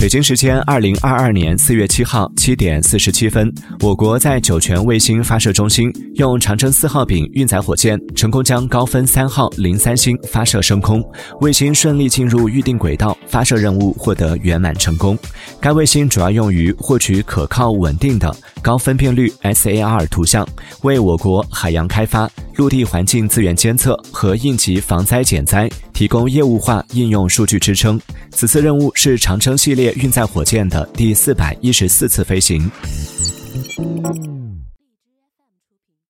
北京时间二零二二年四月七号七点四十七分，我国在酒泉卫星发射中心用长征四号丙运载火箭成功将高分三号零三星发射升空，卫星顺利进入预定轨道，发射任务获得圆满成功。该卫星主要用于获取可靠稳定的高分辨率 SAR 图像，为我国海洋开发、陆地环境资源监测和应急防灾减灾提供业务化应用数据支撑。此次任务是长征系列运载火箭的第四百一十四次飞行。